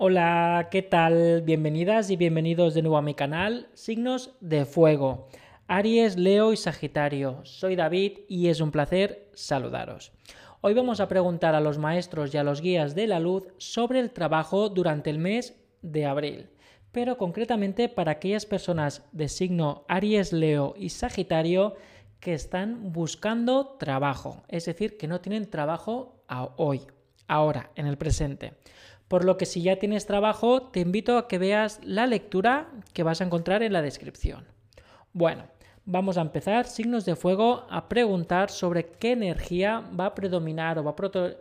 Hola, ¿qué tal? Bienvenidas y bienvenidos de nuevo a mi canal Signos de Fuego. Aries, Leo y Sagitario. Soy David y es un placer saludaros. Hoy vamos a preguntar a los maestros y a los guías de la luz sobre el trabajo durante el mes de abril, pero concretamente para aquellas personas de signo Aries, Leo y Sagitario que están buscando trabajo, es decir, que no tienen trabajo hoy, ahora, en el presente. Por lo que si ya tienes trabajo, te invito a que veas la lectura que vas a encontrar en la descripción. Bueno, vamos a empezar, signos de fuego, a preguntar sobre qué energía va a predominar o va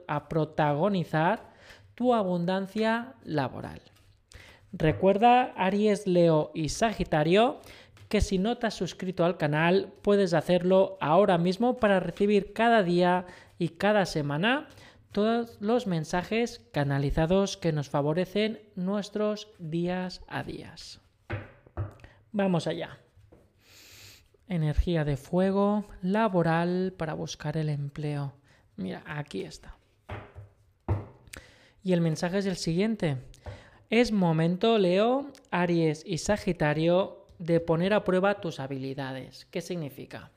a, protagonizar tu abundancia laboral. Recuerda, Aries, Leo y Sagitario, que si no te has suscrito al canal, puedes hacerlo ahora mismo para recibir cada día y cada semana todos los mensajes canalizados que nos favorecen nuestros días a días. Vamos allá. Energía de fuego laboral para buscar el empleo. Mira, aquí está. Y el mensaje es el siguiente. Es momento, Leo, Aries y Sagitario, de poner a prueba tus habilidades. ¿Qué significa?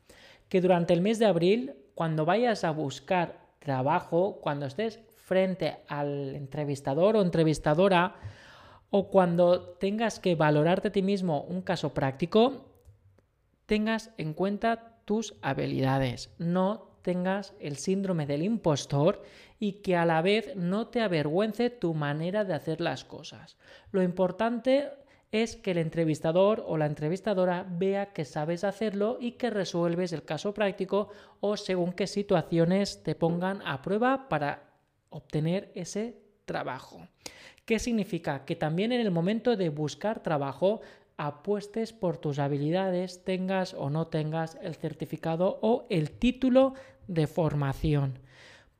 Que durante el mes de abril, cuando vayas a buscar trabajo, cuando estés frente al entrevistador o entrevistadora, o cuando tengas que valorarte a ti mismo un caso práctico, tengas en cuenta tus habilidades, no tengas el síndrome del impostor y que a la vez no te avergüence tu manera de hacer las cosas. Lo importante es que el entrevistador o la entrevistadora vea que sabes hacerlo y que resuelves el caso práctico o según qué situaciones te pongan a prueba para obtener ese trabajo. ¿Qué significa? Que también en el momento de buscar trabajo apuestes por tus habilidades, tengas o no tengas el certificado o el título de formación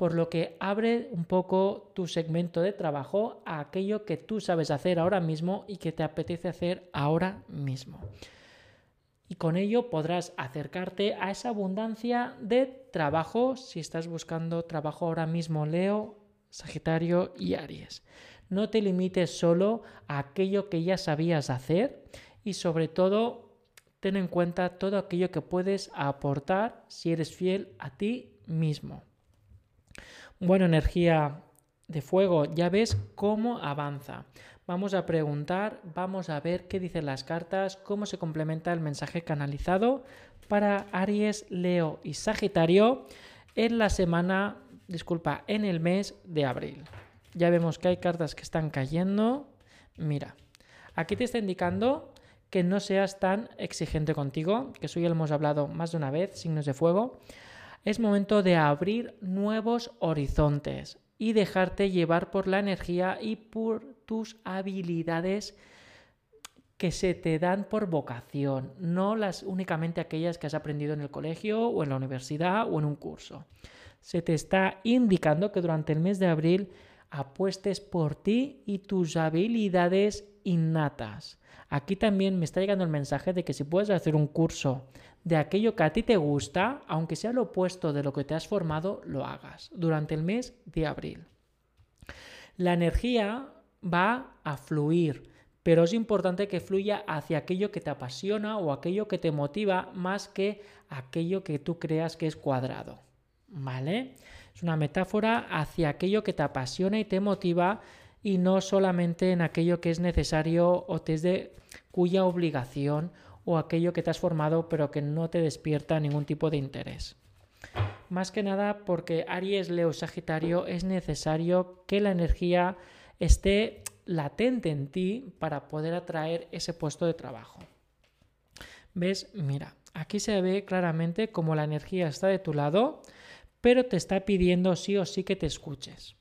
por lo que abre un poco tu segmento de trabajo a aquello que tú sabes hacer ahora mismo y que te apetece hacer ahora mismo. Y con ello podrás acercarte a esa abundancia de trabajo si estás buscando trabajo ahora mismo, Leo, Sagitario y Aries. No te limites solo a aquello que ya sabías hacer y sobre todo ten en cuenta todo aquello que puedes aportar si eres fiel a ti mismo. Bueno, energía de fuego, ya ves cómo avanza. Vamos a preguntar, vamos a ver qué dicen las cartas, cómo se complementa el mensaje canalizado para Aries, Leo y Sagitario en la semana, disculpa, en el mes de abril. Ya vemos que hay cartas que están cayendo. Mira, aquí te está indicando que no seas tan exigente contigo, que eso ya lo hemos hablado más de una vez, signos de fuego es momento de abrir nuevos horizontes y dejarte llevar por la energía y por tus habilidades que se te dan por vocación, no las únicamente aquellas que has aprendido en el colegio o en la universidad o en un curso. Se te está indicando que durante el mes de abril apuestes por ti y tus habilidades innatas. Aquí también me está llegando el mensaje de que si puedes hacer un curso de aquello que a ti te gusta, aunque sea lo opuesto de lo que te has formado, lo hagas durante el mes de abril. La energía va a fluir, pero es importante que fluya hacia aquello que te apasiona o aquello que te motiva más que aquello que tú creas que es cuadrado. ¿Vale? Una metáfora hacia aquello que te apasiona y te motiva y no solamente en aquello que es necesario o te es de cuya obligación o aquello que te has formado pero que no te despierta ningún tipo de interés. Más que nada porque Aries, Leo, Sagitario es necesario que la energía esté latente en ti para poder atraer ese puesto de trabajo. ¿Ves? Mira, aquí se ve claramente cómo la energía está de tu lado, pero te está pidiendo sí o sí que te escuches.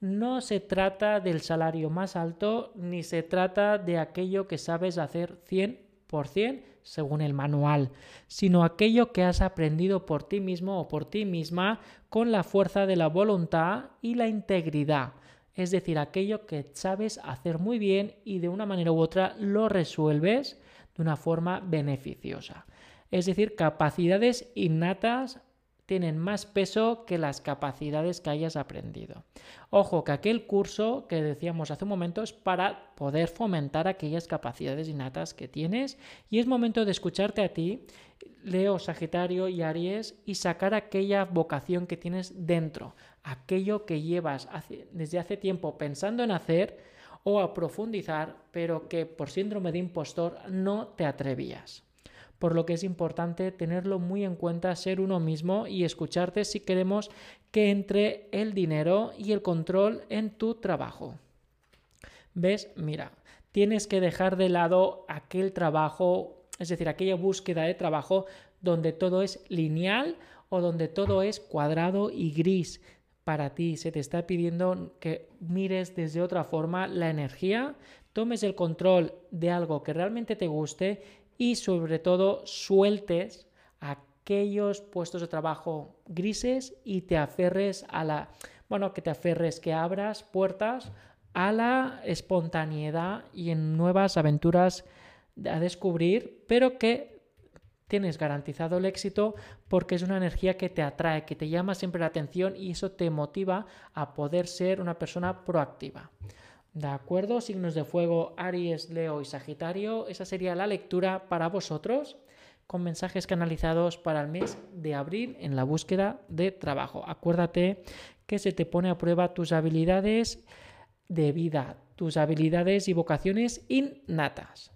No se trata del salario más alto ni se trata de aquello que sabes hacer 100% según el manual, sino aquello que has aprendido por ti mismo o por ti misma con la fuerza de la voluntad y la integridad. Es decir, aquello que sabes hacer muy bien y de una manera u otra lo resuelves de una forma beneficiosa. Es decir, capacidades innatas tienen más peso que las capacidades que hayas aprendido. Ojo, que aquel curso que decíamos hace un momento es para poder fomentar aquellas capacidades innatas que tienes y es momento de escucharte a ti, Leo, Sagitario y Aries, y sacar aquella vocación que tienes dentro, aquello que llevas desde hace tiempo pensando en hacer o a profundizar, pero que por síndrome de impostor no te atrevías por lo que es importante tenerlo muy en cuenta, ser uno mismo y escucharte si queremos que entre el dinero y el control en tu trabajo. ¿Ves? Mira, tienes que dejar de lado aquel trabajo, es decir, aquella búsqueda de trabajo donde todo es lineal o donde todo es cuadrado y gris. Para ti se te está pidiendo que mires desde otra forma la energía, tomes el control de algo que realmente te guste y sobre todo sueltes aquellos puestos de trabajo grises y te aferres a la, bueno, que te aferres, que abras puertas a la espontaneidad y en nuevas aventuras a descubrir, pero que tienes garantizado el éxito porque es una energía que te atrae, que te llama siempre la atención y eso te motiva a poder ser una persona proactiva. ¿De acuerdo? Signos de fuego, Aries, Leo y Sagitario. Esa sería la lectura para vosotros con mensajes canalizados para el mes de abril en la búsqueda de trabajo. Acuérdate que se te pone a prueba tus habilidades de vida, tus habilidades y vocaciones innatas.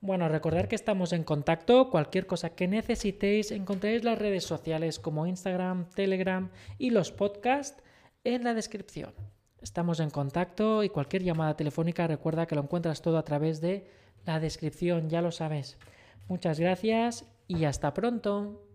Bueno, recordar que estamos en contacto. Cualquier cosa que necesitéis, encontraréis las redes sociales como Instagram, Telegram y los podcasts en la descripción. Estamos en contacto y cualquier llamada telefónica recuerda que lo encuentras todo a través de la descripción, ya lo sabes. Muchas gracias y hasta pronto.